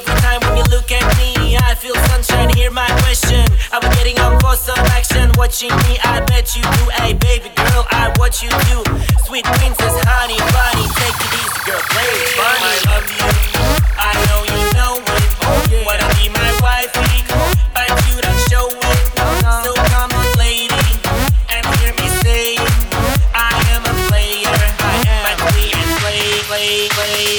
Every time when you look at me, I feel sunshine. Hear my question. Are we getting on for some action? Watching me, I bet you do. Hey, baby girl, I watch you do. Sweet princess, honey, bunny, take it easy, girl. Play it funny. I love you. I know you know it. Wanna be my wifey, but you don't show it. So come on, lady, and hear me say, I am a player. I we and play, play, play.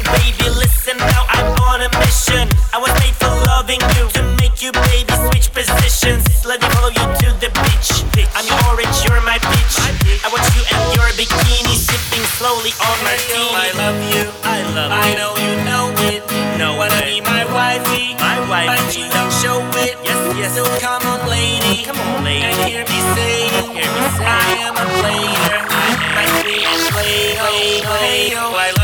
Baby. Listen now, I'm on a mission. I was made for loving you, to make you, baby, switch positions. Let me follow you to the beach. I'm your orange, you're my peach. I want you and your bikini sipping slowly on my martini. I love you, I love you. I know you know it. No, wanna be my wifey, my wife, but you don't show it. Yes, yes. So come on, lady, come on, lady, and hear me say, hear me say, I am a player. I am. But we and play, play, play. Oh, oh, oh, I love